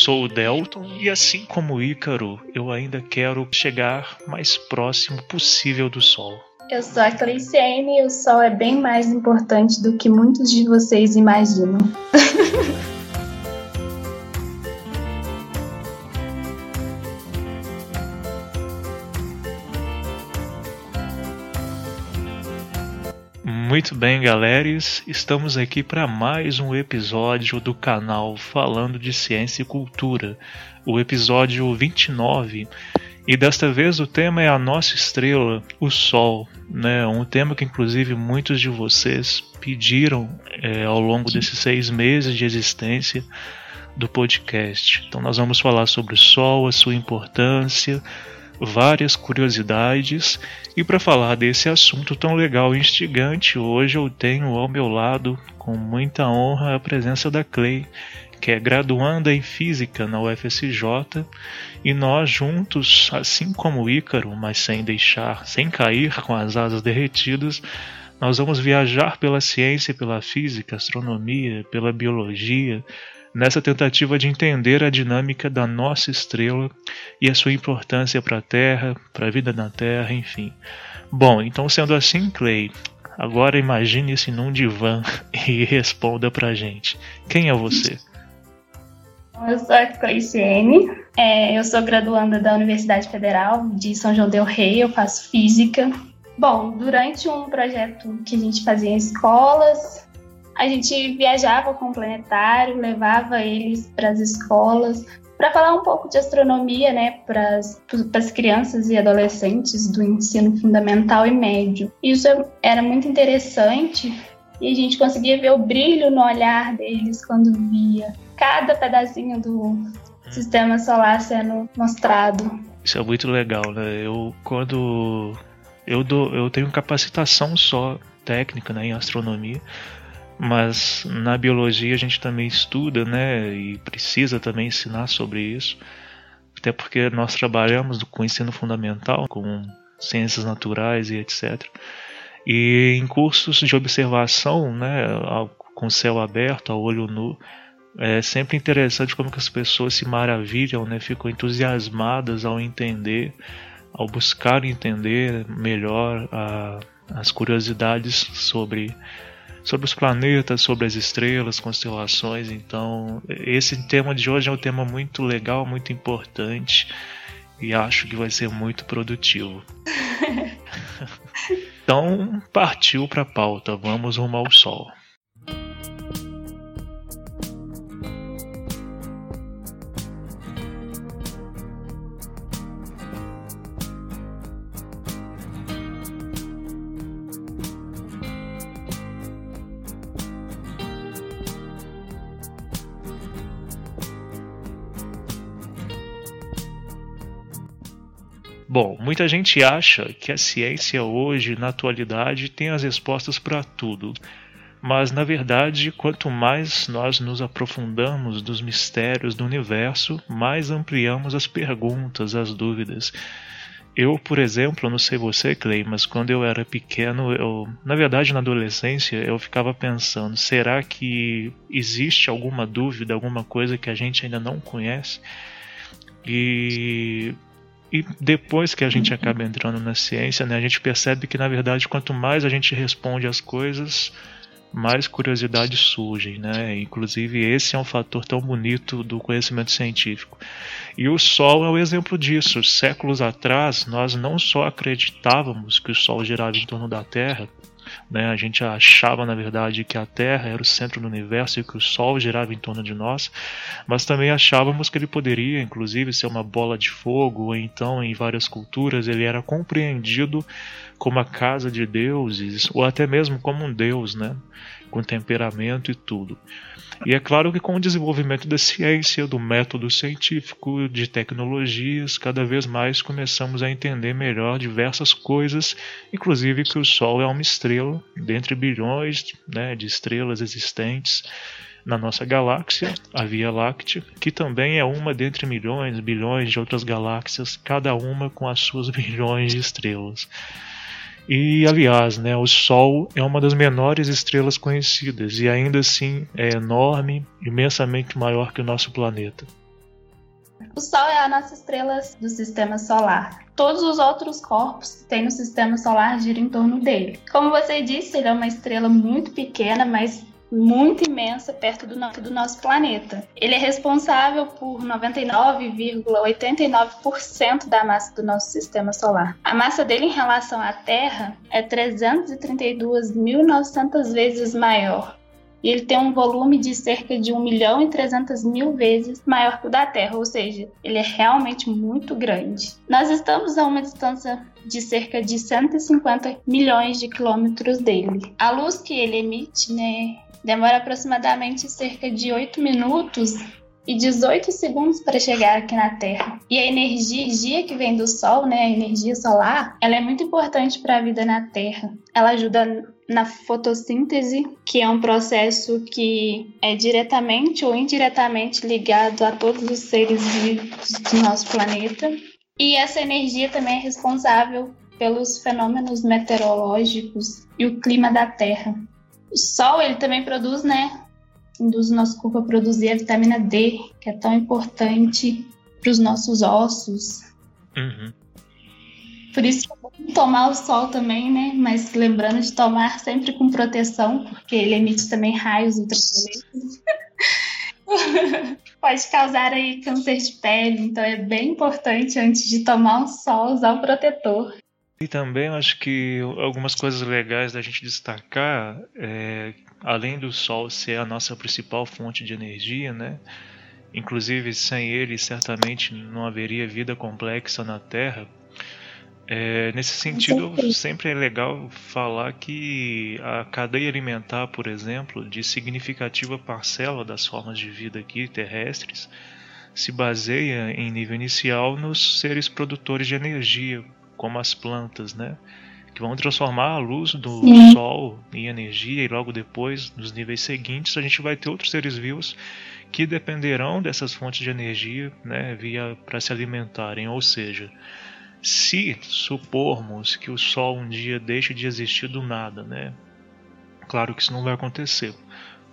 Sou o Delton e assim como o Ícaro, eu ainda quero chegar mais próximo possível do Sol. Eu sou a Cleiciane e o Sol é bem mais importante do que muitos de vocês imaginam. Muito bem, galeres, estamos aqui para mais um episódio do canal Falando de Ciência e Cultura, o episódio 29. E desta vez o tema é a nossa estrela, o Sol, né? Um tema que inclusive muitos de vocês pediram é, ao longo desses seis meses de existência do podcast. Então nós vamos falar sobre o Sol, a sua importância, várias curiosidades. E para falar desse assunto tão legal e instigante, hoje eu tenho ao meu lado, com muita honra, a presença da Clay, que é graduanda em Física na UFSJ, e nós juntos, assim como o Ícaro, mas sem deixar, sem cair com as asas derretidas, nós vamos viajar pela ciência, pela física, astronomia, pela biologia, nessa tentativa de entender a dinâmica da nossa estrela e a sua importância para a Terra, para a vida na Terra, enfim. Bom, então sendo assim, Clay, agora imagine-se num divã e responda pra gente. Quem é você? Eu sou a Cleiciene, é, eu sou graduanda da Universidade Federal de São João del Rei, eu faço física. Bom, durante um projeto que a gente fazia em escolas, a gente viajava com o planetário, levava eles para as escolas para falar um pouco de astronomia, né, para as crianças e adolescentes do ensino fundamental e médio. Isso era muito interessante e a gente conseguia ver o brilho no olhar deles quando via cada pedacinho do sistema solar sendo mostrado. Isso é muito legal, né? Eu quando eu dou, eu tenho capacitação só técnica, né, em astronomia mas na biologia a gente também estuda, né, e precisa também ensinar sobre isso, até porque nós trabalhamos com ensino fundamental, com ciências naturais e etc. E em cursos de observação, né, com céu aberto, a olho nu, é sempre interessante como que as pessoas se maravilham, né, ficam entusiasmadas ao entender, ao buscar entender melhor a, as curiosidades sobre sobre os planetas, sobre as estrelas, constelações. Então, esse tema de hoje é um tema muito legal, muito importante e acho que vai ser muito produtivo. então, partiu para a pauta. Vamos rumo ao sol. Bom, muita gente acha que a ciência hoje, na atualidade, tem as respostas para tudo. Mas, na verdade, quanto mais nós nos aprofundamos dos mistérios do universo, mais ampliamos as perguntas, as dúvidas. Eu, por exemplo, não sei você, Clay, mas quando eu era pequeno, eu, na verdade, na adolescência, eu ficava pensando: será que existe alguma dúvida, alguma coisa que a gente ainda não conhece? E e depois que a gente acaba entrando na ciência, né, a gente percebe que na verdade quanto mais a gente responde às coisas, mais curiosidades surgem, né? Inclusive esse é um fator tão bonito do conhecimento científico. E o Sol é o exemplo disso. Séculos atrás, nós não só acreditávamos que o Sol girava em torno da Terra, Né? A gente achava, na verdade, que a Terra era o centro do universo e que o Sol girava em torno de nós, mas também achávamos que ele poderia, inclusive, ser uma bola de fogo, ou então, em várias culturas, ele era compreendido como a casa de deuses, ou até mesmo como um deus, né? Com temperamento e tudo. E é claro que com o desenvolvimento da ciência, do método científico, de tecnologias, cada vez mais começamos a entender melhor diversas coisas, inclusive que o Sol é uma estrela dentre bilhões né, de estrelas existentes na nossa galáxia, a Via Láctea, que também é uma dentre milhões, bilhões de outras galáxias, cada uma com as suas bilhões de estrelas. E aliás, né, o Sol é uma das menores estrelas conhecidas e ainda assim é enorme, imensamente maior que o nosso planeta. O Sol é a nossa estrela do sistema solar. Todos os outros corpos que tem no sistema solar giram em torno dele. Como você disse, ele é uma estrela muito pequena, mas muito imensa perto do, no do nosso planeta. Ele é responsável por 99,89% da massa do nosso sistema solar. A massa dele em relação à Terra é 332.900 vezes maior. E ele tem um volume de cerca de 1 milhão e 300 mil vezes maior que o da Terra, ou seja, ele é realmente muito grande. Nós estamos a uma distância de cerca de 150 milhões de quilômetros dele. A luz que ele emite, né, Demora aproximadamente cerca de 8 minutos e 18 segundos para chegar aqui na Terra. E a energia que vem do Sol, né, a energia solar, ela é muito importante para a vida na Terra. Ela ajuda na fotossíntese, que é um processo que é diretamente ou indiretamente ligado a todos os seres vivos do nosso planeta. E essa energia também é responsável pelos fenômenos meteorológicos e o clima da Terra. O sol, ele também produz, né? Induz o nosso corpo a produzir a vitamina D, que é tão importante para os nossos ossos. Uhum. Por isso é bom tomar o sol também, né? Mas lembrando de tomar sempre com proteção, porque ele emite também raios ultravioletos. Pode causar aí câncer de pele, então é bem importante antes de tomar o sol usar o protetor. E também acho que algumas coisas legais da gente destacar, é, além do Sol ser a nossa principal fonte de energia, né? Inclusive sem ele certamente não haveria vida complexa na Terra. É, nesse sentido, sempre é legal falar que a cadeia alimentar, por exemplo, de significativa parcela das formas de vida aqui terrestres, se baseia em nível inicial nos seres produtores de energia, como as plantas, né? Que vão transformar a luz do Sim. sol em energia e logo depois, nos níveis seguintes, a gente vai ter outros seres vivos que dependerão dessas fontes de energia, né, via para se alimentarem. Ou seja, se supormos que o sol um dia deixe de existir do nada, né? Claro que isso não vai acontecer.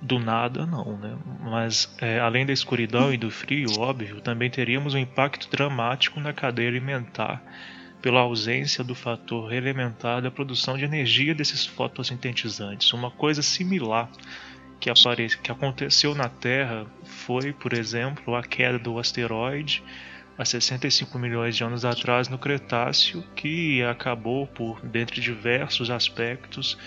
Do nada, não, né? Mas é, além da escuridão e do frio, óbvio, também teríamos um impacto dramático na cadeia alimentar pela ausência do fator elementar da produção de energia desses fotossintetizantes. Uma coisa similar que, apare... que aconteceu na Terra foi, por exemplo, a queda do asteroide há 65 milhões de anos atrás no Cretáceo, que acabou por, dentre diversos aspectos,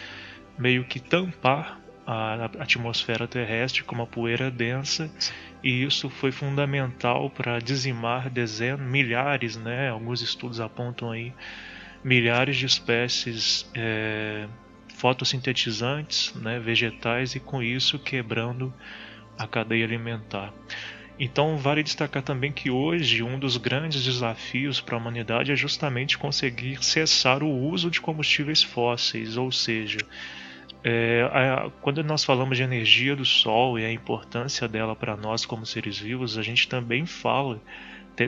meio que tampar a atmosfera terrestre com uma poeira densa e isso foi fundamental para dizimar dezenas, milhares, né? Alguns estudos apontam aí milhares de espécies é, fotossintetizantes, né, vegetais e com isso quebrando a cadeia alimentar. Então vale destacar também que hoje um dos grandes desafios para a humanidade é justamente conseguir cessar o uso de combustíveis fósseis, ou seja, é, a, quando nós falamos de energia do Sol e a importância dela para nós como seres vivos, a gente também fala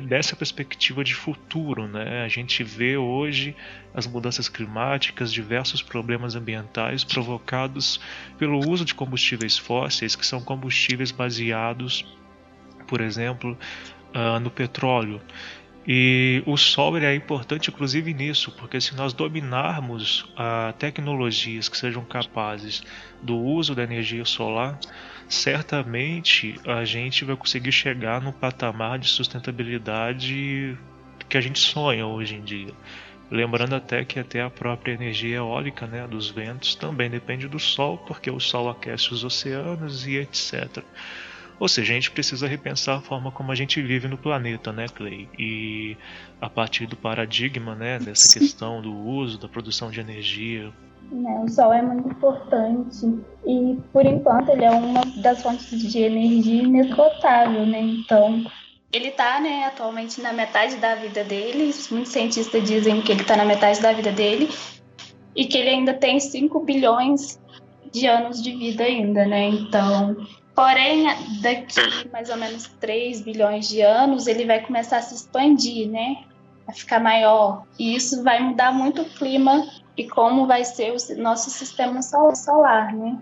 dessa perspectiva de futuro, né? A gente vê hoje as mudanças climáticas, diversos problemas ambientais provocados pelo uso de combustíveis fósseis, que são combustíveis baseados, por exemplo, uh, no petróleo. E o Sol é importante, inclusive, nisso, porque se nós dominarmos uh, tecnologias que sejam capazes do uso da energia solar, certamente a gente vai conseguir chegar no patamar de sustentabilidade que a gente sonha hoje em dia. Lembrando até que até a própria energia eólica né, dos ventos também depende do Sol, porque o Sol aquece os oceanos e etc. Ou seja, a gente precisa repensar a forma como a gente vive no planeta, né, Clay? E a partir do paradigma, né, dessa questão do uso, da produção de energia. É, o sol é muito importante e, por enquanto, ele é uma das fontes de energia inesgotável, né? Então, ele está, né, atualmente na metade da vida dele. Muitos cientistas dizem que ele está na metade da vida dele e que ele ainda tem 5 bilhões de anos de vida ainda, né? Então, Porém, daqui mais ou menos 3 bilhões de anos, ele vai começar a se expandir, né? A ficar maior. E isso vai mudar muito o clima e como vai ser o nosso sistema solar, né?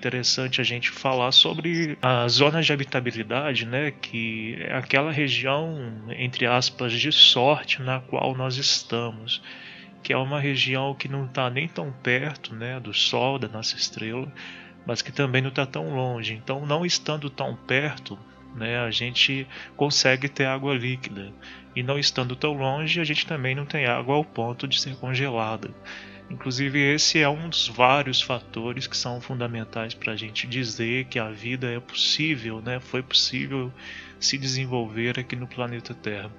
Interessante a gente falar sobre as zonas de habitabilidade, né, que é aquela região, entre aspas, de sorte na qual nós estamos, que é uma região que não está nem tão perto né, do Sol, da nossa estrela, mas que também não está tão longe. Então, não estando tão perto, né, a gente consegue ter água líquida. E não estando tão longe, a gente também não tem água ao ponto de ser congelada. Inclusive, esse é um dos vários fatores que são fundamentais para a gente dizer que a vida é possível, né? foi possível se desenvolver aqui no planeta Terra.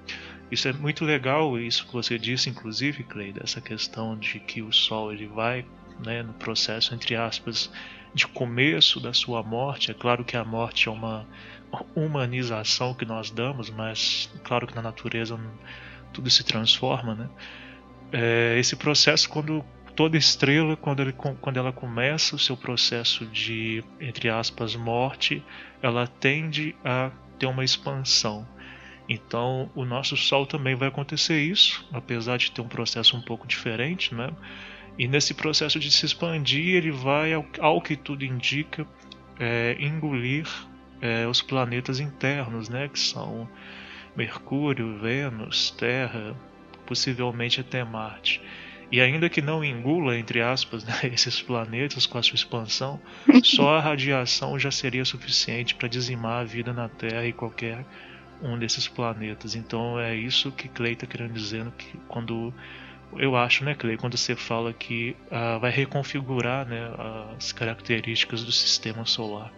Isso é muito legal, isso que você disse, inclusive, Clay, dessa questão de que o Sol ele vai né, no processo, entre aspas, de começo da sua morte. É claro que a morte é uma humanização que nós damos, mas claro que na natureza tudo se transforma, né? É, esse processo, quando toda estrela, quando, ele, quando ela começa o seu processo de, entre aspas, morte, ela tende a ter uma expansão. Então, o nosso Sol também vai acontecer isso, apesar de ter um processo um pouco diferente, né? E nesse processo de se expandir, ele vai, ao, que tudo indica, é, engolir é, os planetas internos, né? Que são Mercúrio, Vênus, Terra, possivelmente até Marte. E ainda que não engula, entre aspas, né, esses planetas com a sua expansão, só a radiação já seria suficiente para dizimar a vida na Terra e qualquer um desses planetas. Então é isso que Clay está querendo dizer que quando eu acho, né, Clay, quando você fala que uh, vai reconfigurar né, as características do sistema solar.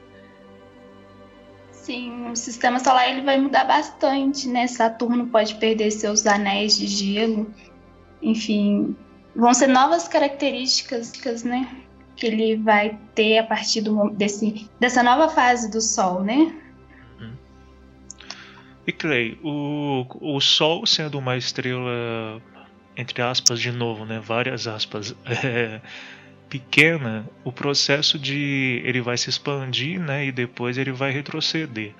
Sim, o sistema solar ele vai mudar bastante, né? Saturno pode perder seus anéis de gelo. Enfim, vão ser novas características, né? Que ele vai ter a partir do, desse, dessa nova fase do Sol, né? E Clay, o, o Sol sendo uma estrela, entre aspas, de novo, né? Várias aspas, é, pequena, o processo de ele vai se expandir, né? E depois ele vai retroceder.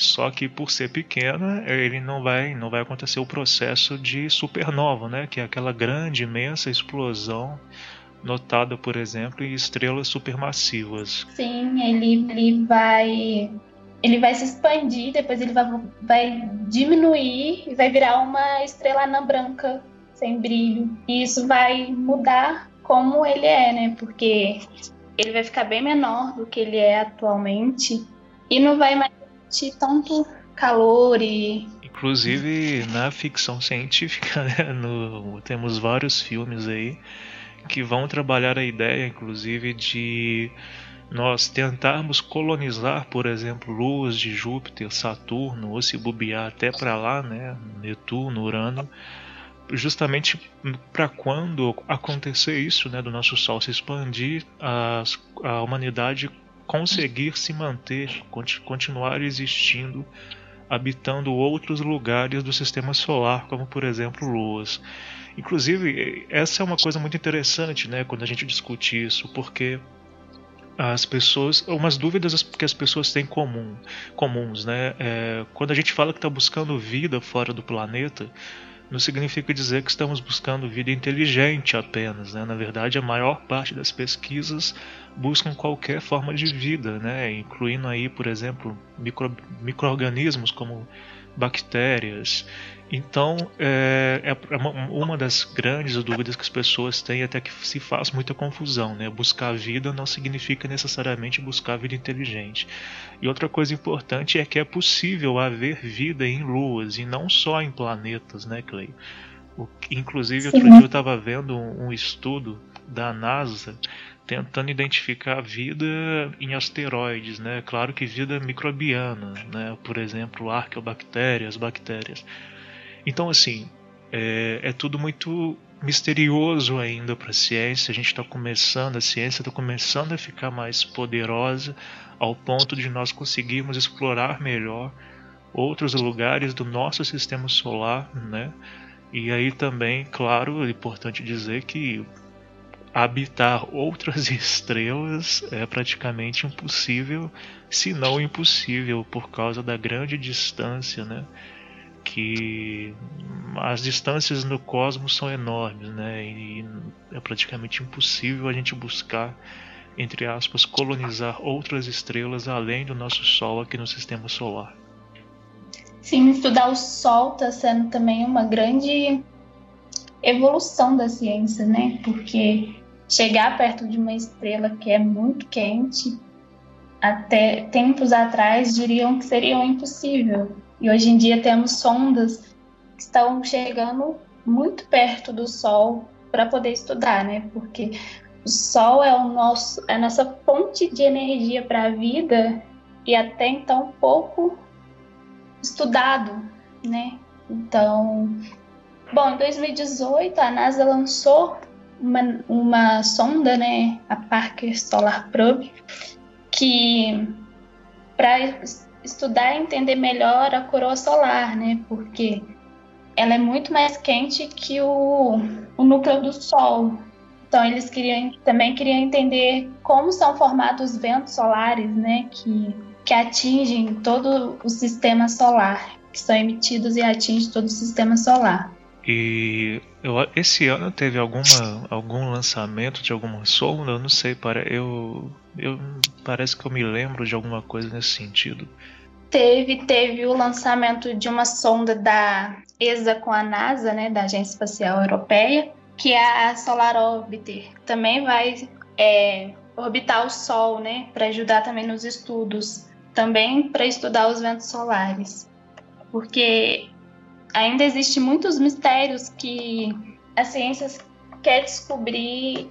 Só que por ser pequena, ele não vai, não vai acontecer o processo de supernova, né? Que é aquela grande, imensa explosão notada, por exemplo, em estrelas supermassivas. Sim, ele, ele vai ele vai se expandir, depois ele vai, vai diminuir e vai virar uma estrela anã branca sem brilho. E isso vai mudar como ele é, né? Porque ele vai ficar bem menor do que ele é atualmente e não vai mais sentir tanto calor e. Inclusive na ficção científica, né, no, temos vários filmes aí que vão trabalhar a ideia, inclusive, de nós tentarmos colonizar, por exemplo, luas de Júpiter, Saturno, ou se bobear até para lá, né, Netuno, Urano, justamente para quando acontecer isso, né, do nosso Sol se expandir, a, a humanidade conseguir se manter, continuar existindo, habitando outros lugares do sistema solar, como por exemplo luas. Inclusive, essa é uma coisa muito interessante, né, quando a gente discute isso, porque as pessoas, umas dúvidas que as pessoas têm comum, comuns, né? É, quando a gente fala que está buscando vida fora do planeta, não significa dizer que estamos buscando vida inteligente apenas. Né? Na verdade, a maior parte das pesquisas buscam qualquer forma de vida, né? incluindo aí, por exemplo, micro, micro-organismos como bactérias. Então, é, é, uma das grandes dúvidas que as pessoas têm, até que se faz muita confusão, né? Buscar vida não significa necessariamente buscar vida inteligente. E outra coisa importante é que é possível haver vida em luas e não só em planetas, né, Clay? O, inclusive, outro dia eu estava vendo um, um estudo da NASA tentando identificar vida em asteroides, né? Claro que vida microbiana, né? Por exemplo, arqueobactérias, bactérias. Então, assim, é, é tudo muito misterioso ainda para a ciência. A gente está começando, a ciência está começando a ficar mais poderosa ao ponto de nós conseguirmos explorar melhor outros lugares do nosso sistema solar, né? E aí também, claro, é importante dizer que habitar outras estrelas é praticamente impossível, se não impossível, por causa da grande distância, né? Que as distâncias no cosmos são enormes, né? E é praticamente impossível a gente buscar, entre aspas, colonizar outras estrelas além do nosso Sol aqui no sistema solar. Sim, estudar o Sol está sendo também uma grande evolução da ciência, né? Porque chegar perto de uma estrela que é muito quente, até tempos atrás diriam que seria impossível. E hoje em dia temos sondas que estão chegando muito perto do Sol para poder estudar, né? Porque o Sol é o nosso, é a nossa fonte de energia para a vida e até então pouco estudado, né? Então, bom, em 2018 a NASA lançou uma, uma sonda, né, a Parker Solar Probe, que para estudar e entender melhor a coroa solar, né, porque ela é muito mais quente que o, o núcleo do Sol. Então eles queriam também queriam entender como são formados os ventos solares, né, que que atingem todo o sistema solar, que são emitidos e atingem todo o sistema solar. E eu, esse ano teve alguma, algum lançamento de alguma sonda? Eu não sei, para eu, eu parece que eu me lembro de alguma coisa nesse sentido. Teve, teve o lançamento de uma sonda da ESA com a NASA, né, da Agência Espacial Europeia, que é a Solar Orbiter. Também vai é, orbitar o Sol, né, para ajudar também nos estudos também para estudar os ventos solares, porque ainda existem muitos mistérios que a ciência quer descobrir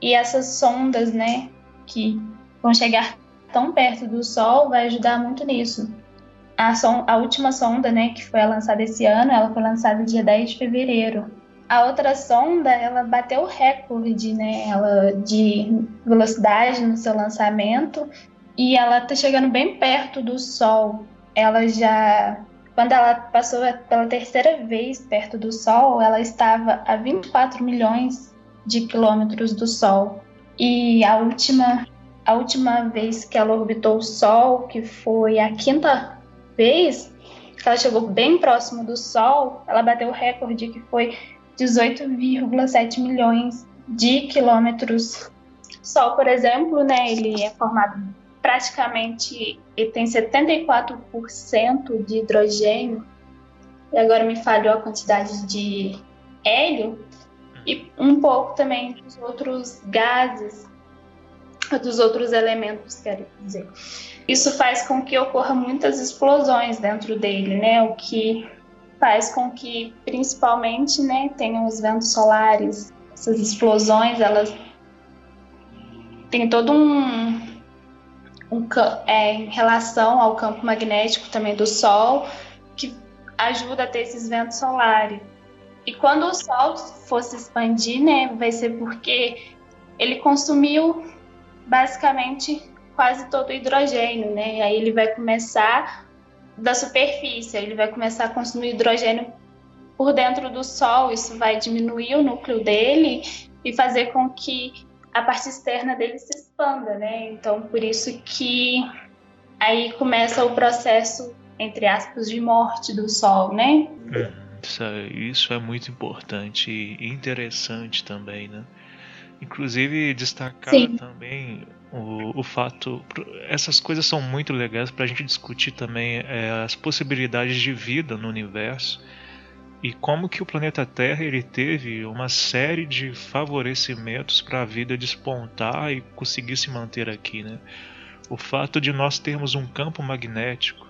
e essas sondas, né, que vão chegar tão perto do Sol, vai ajudar muito nisso. A, son a última sonda, né, que foi lançada esse ano, ela foi lançada dia 10 de fevereiro. A outra sonda, ela bateu o recorde, né, ela de velocidade no seu lançamento e ela tá chegando bem perto do Sol. Ela já. Quando ela passou pela terceira vez perto do Sol, ela estava a 24 milhões de quilômetros do Sol. E a última, a última vez que ela orbitou o Sol, que foi a quinta vez, que ela chegou bem próximo do Sol, ela bateu o recorde que foi 18,7 milhões de quilômetros. O Sol, por exemplo, né, ele é formado praticamente ele tem 74% de hidrogênio, e agora me falhou a quantidade de hélio, e um pouco também dos outros gases, dos outros elementos, quero dizer. Isso faz com que ocorra muitas explosões dentro dele, né? O que faz com que, principalmente, né, tenham os ventos solares. Essas explosões, elas têm todo um, um, é, em relação ao campo magnético também do Sol, que ajuda a ter esses ventos solares. E quando o Sol fosse expandir, né, vai ser porque ele consumiu basicamente quase todo o hidrogênio, né? Aí ele vai começar da superfície, ele vai começar a consumir hidrogênio por dentro do Sol, isso vai diminuir o núcleo dele e fazer com que a parte externa dele se expanda, né? Então, por isso que aí começa o processo, entre aspas, de morte do Sol, né? É, isso, é, isso é muito importante e interessante também, né? Inclusive destacar Sim. também O, o fato. Essas coisas são muito legais para a gente discutir também é, as possibilidades de vida no universo e como que o planeta Terra ele teve uma série de favorecimentos para a vida despontar e conseguir se manter aqui, né? O fato de nós termos um campo magnético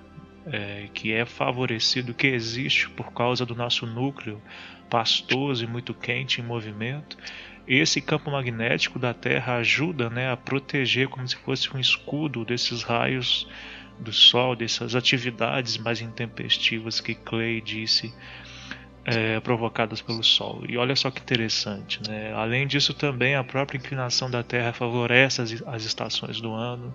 é, que é favorecido, que existe por causa do nosso núcleo pastoso e muito quente em movimento, esse campo magnético da Terra ajuda né, a proteger como se fosse um escudo desses raios do Sol, dessas atividades mais intempestivas que Clay disse é, provocadas pelo Sol. E olha só que interessante, né? Além disso, também a própria inclinação da Terra favorece as, as estações do ano.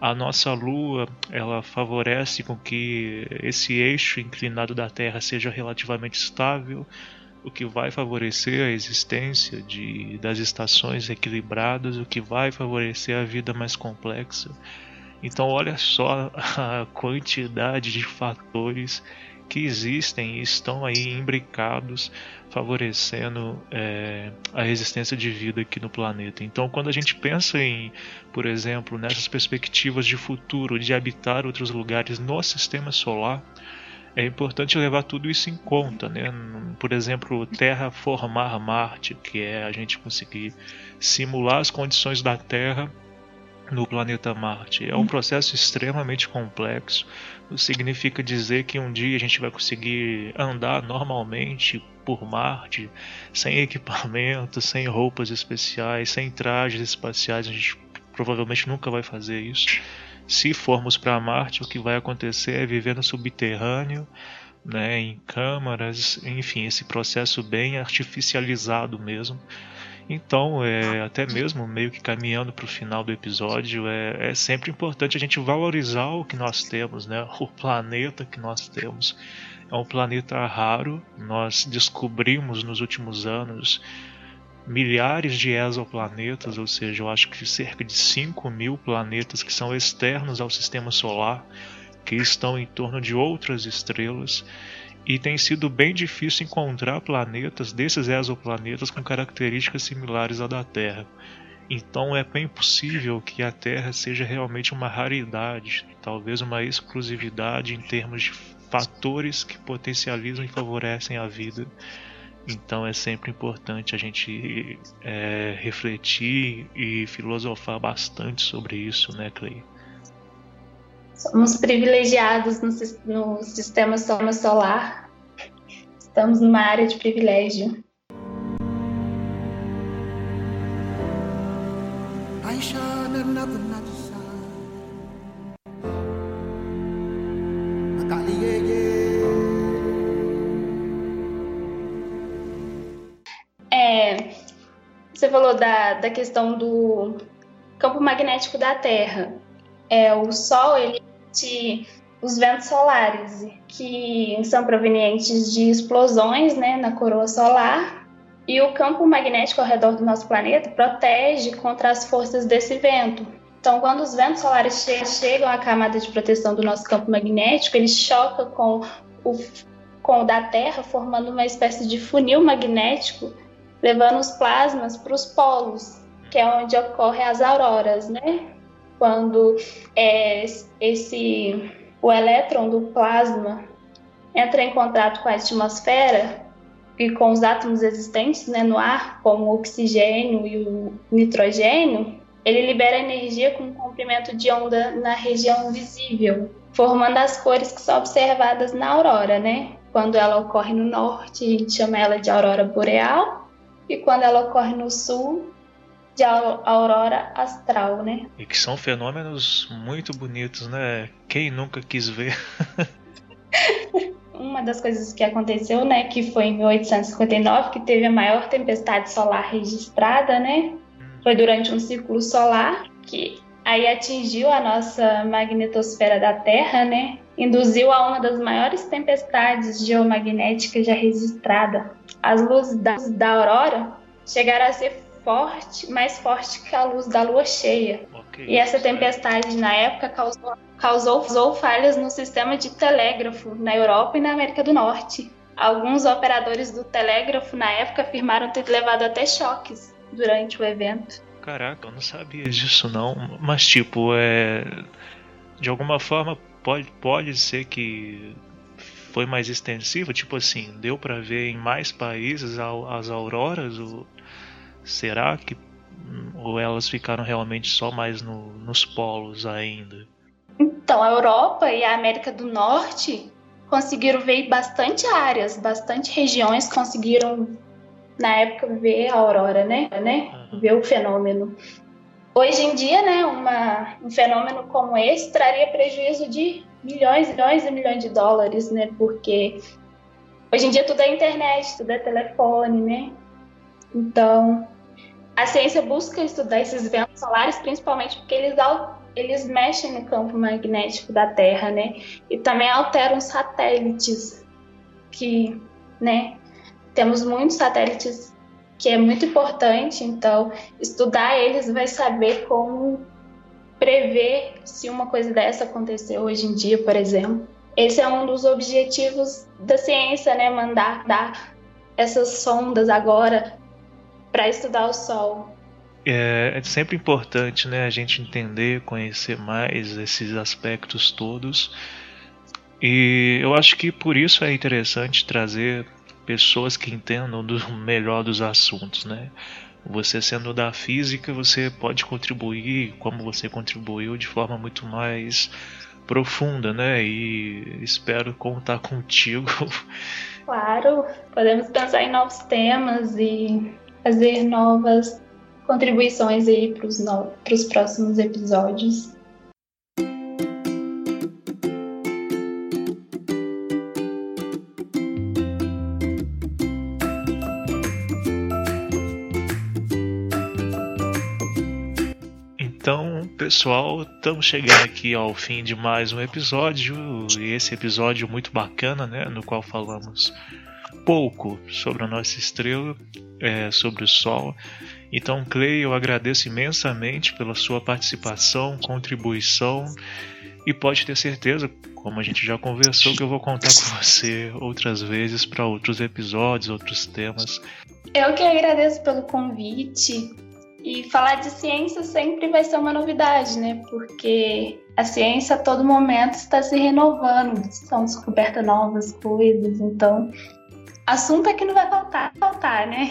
A nossa Lua, ela favorece com que esse eixo inclinado da Terra seja relativamente estável, o que vai favorecer a existência de, das estações equilibradas, o que vai favorecer a vida mais complexa. Então, olha só a quantidade de fatores que existem e estão aí imbricados, favorecendo é, a existência de vida aqui no planeta. Então, quando a gente pensa em, por exemplo, nessas perspectivas de futuro, de habitar outros lugares no sistema solar, é importante levar tudo isso em conta, né? Por exemplo, Terra formar Marte, que é a gente conseguir simular as condições da Terra no planeta Marte. É um processo extremamente complexo. Significa dizer que um dia a gente vai conseguir andar normalmente por Marte, sem equipamento, sem roupas especiais, sem trajes espaciais. A gente provavelmente nunca vai fazer isso. Se formos para Marte, o que vai acontecer é viver no subterrâneo, né, em câmaras, enfim, esse processo bem artificializado mesmo então, é, até mesmo meio que caminhando para o final do episódio, é, é, sempre importante a gente valorizar o que nós temos, né? O planeta que nós temos. É um planeta raro. Nós descobrimos nos últimos anos milhares de exoplanetas, ou seja, eu acho que cerca de 5 mil planetas que são externos ao sistema solar, que estão em torno de outras estrelas e tem sido bem difícil encontrar planetas desses exoplanetas com características similares à da Terra. Então é bem possível que a Terra seja realmente uma raridade, talvez uma exclusividade em termos de fatores que potencializam e favorecem a vida. Então é sempre importante a gente é, refletir e filosofar bastante sobre isso, né, Clay? Somos privilegiados no, no sistema solar. Estamos numa área de privilégio. É, você falou da, da questão do campo magnético da Terra. É, o Sol ele de os ventos solares, que são provenientes de explosões né, na coroa solar, e o campo magnético ao redor do nosso planeta protege contra as forças desse vento. Então, quando os ventos solares che chegam à camada de proteção do nosso campo magnético, eles chocam com o, com o da Terra, formando uma espécie de funil magnético, levando os plasmas para os polos, que é onde ocorrem as auroras, né? Quando é, esse o elétron do plasma entra em contato com a atmosfera e com os átomos existentes né, no ar, como o oxigênio e o nitrogênio, ele libera energia com um comprimento de onda na região visível, formando as cores que são observadas na aurora, né? Quando ela ocorre no norte, a gente chama ela de aurora boreal, e quando ela ocorre no sul, de aurora astral, né? E que são fenômenos muito bonitos, né? Quem nunca quis ver? Uma das coisas que aconteceu, né, que foi em 1859, que teve a maior tempestade solar registrada, né? Hum. Foi durante um ciclo solar que aí atingiu a nossa magnetosfera da Terra, né? Induziu a uma das maiores tempestades geomagnéticas já registrada. As luzes da, da aurora chegaram a ser forte, mais forte que a luz da lua cheia. Okay. E essa tempestade na época causou, causou, causou falhas no sistema de telégrafo na Europa e na América do Norte. Alguns operadores do telégrafo na época afirmaram ter levado até choques durante o evento. Caraca, eu não sabia disso não. Mas tipo, é. De alguma forma pode, pode ser que foi mais extensivo, tipo assim, deu para ver em mais países as auroras? Será que ou elas ficaram realmente só mais no, nos polos ainda? Então, a Europa e a América do Norte conseguiram ver bastante áreas, bastante regiões conseguiram na época ver a aurora, né? né? Uhum. Ver o fenômeno. Hoje em dia, né, uma, um fenômeno como esse traria prejuízo de milhões, milhões e milhões de dólares, né? Porque hoje em dia tudo é internet, tudo é telefone, né? Então, a ciência busca estudar esses ventos solares principalmente porque eles, eles mexem no campo magnético da Terra, né? E também alteram satélites que, né? Temos muitos satélites que é muito importante, então estudar eles vai saber como prever se uma coisa dessa aconteceu hoje em dia, por exemplo. Esse é um dos objetivos da ciência, né? Mandar dar essas sondas agora para estudar o Sol. É, é, sempre importante né, a gente entender, conhecer mais esses aspectos todos. E eu acho que por isso é interessante trazer pessoas que entendam do melhor dos assuntos, né? Você sendo da física, você pode contribuir, como você contribuiu, de forma muito mais profunda, né? E espero contar contigo. Claro, podemos pensar em novos temas e fazer novas contribuições aí para os próximos episódios. Então, pessoal, estamos chegando aqui ao fim de mais um episódio, e esse episódio muito bacana, né, no qual falamos pouco sobre a nossa estrela, é, sobre o Sol. Então, Clay, eu agradeço imensamente pela sua participação, contribuição e pode ter certeza, como a gente já conversou, que eu vou contar com você outras vezes para outros episódios, outros temas. Eu que agradeço pelo convite. E falar de ciência sempre vai ser uma novidade, né? Porque a ciência a todo momento está se renovando, são descobertas novas coisas, então assunto é que não vai faltar, faltar, né?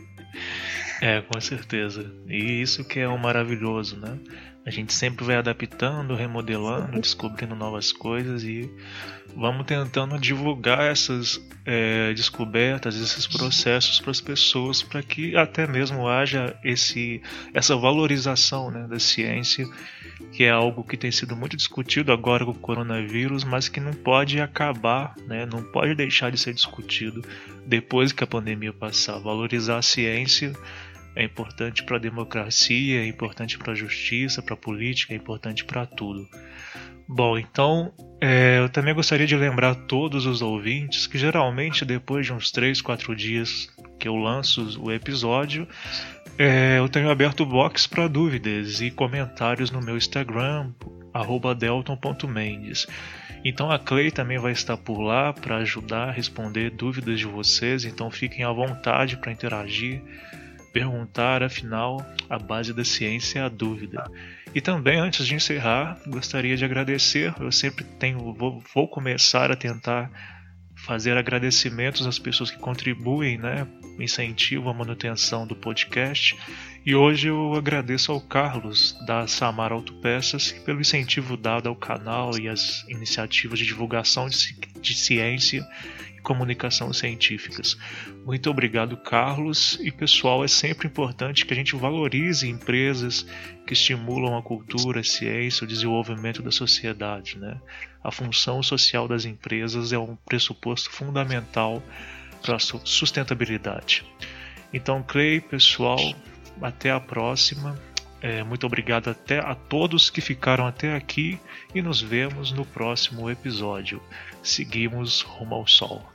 é, com certeza. E isso que é o maravilhoso, né? A gente sempre vai adaptando, remodelando, descobrindo novas coisas e vamos tentando divulgar essas é, descobertas, esses processos para as pessoas, para que até mesmo haja esse, essa valorização né, da ciência, que é algo que tem sido muito discutido agora com o coronavírus, mas que não pode acabar, né, não pode deixar de ser discutido depois que a pandemia passar. Valorizar a ciência é importante para a democracia, é importante para a justiça, para a política, é importante para tudo. Bom, então é, eu também gostaria de lembrar todos os ouvintes que geralmente depois de uns 3, 4 dias que eu lanço o episódio, é, eu tenho aberto o box para dúvidas e comentários no meu Instagram, delton.mendes. Então a Clay também vai estar por lá para ajudar a responder dúvidas de vocês, então fiquem à vontade para interagir perguntar, afinal, a base da ciência é a dúvida. E também, antes de encerrar, gostaria de agradecer. Eu sempre tenho, vou, vou começar a tentar fazer agradecimentos às pessoas que contribuem, né, incentivam a manutenção do podcast. E hoje eu agradeço ao Carlos da Samar Autopeças pelo incentivo dado ao canal e às iniciativas de divulgação de, ciência comunicação científicas. Muito obrigado, Carlos. E pessoal, é sempre importante que a gente valorize empresas que estimulam a cultura, a ciência, o desenvolvimento da sociedade. Né? A função social das empresas é um pressuposto fundamental para a sustentabilidade. Então, Clay, pessoal, até a próxima. É, muito obrigado até a todos que ficaram até aqui e nos vemos no próximo episódio. Seguimos rumo ao sol.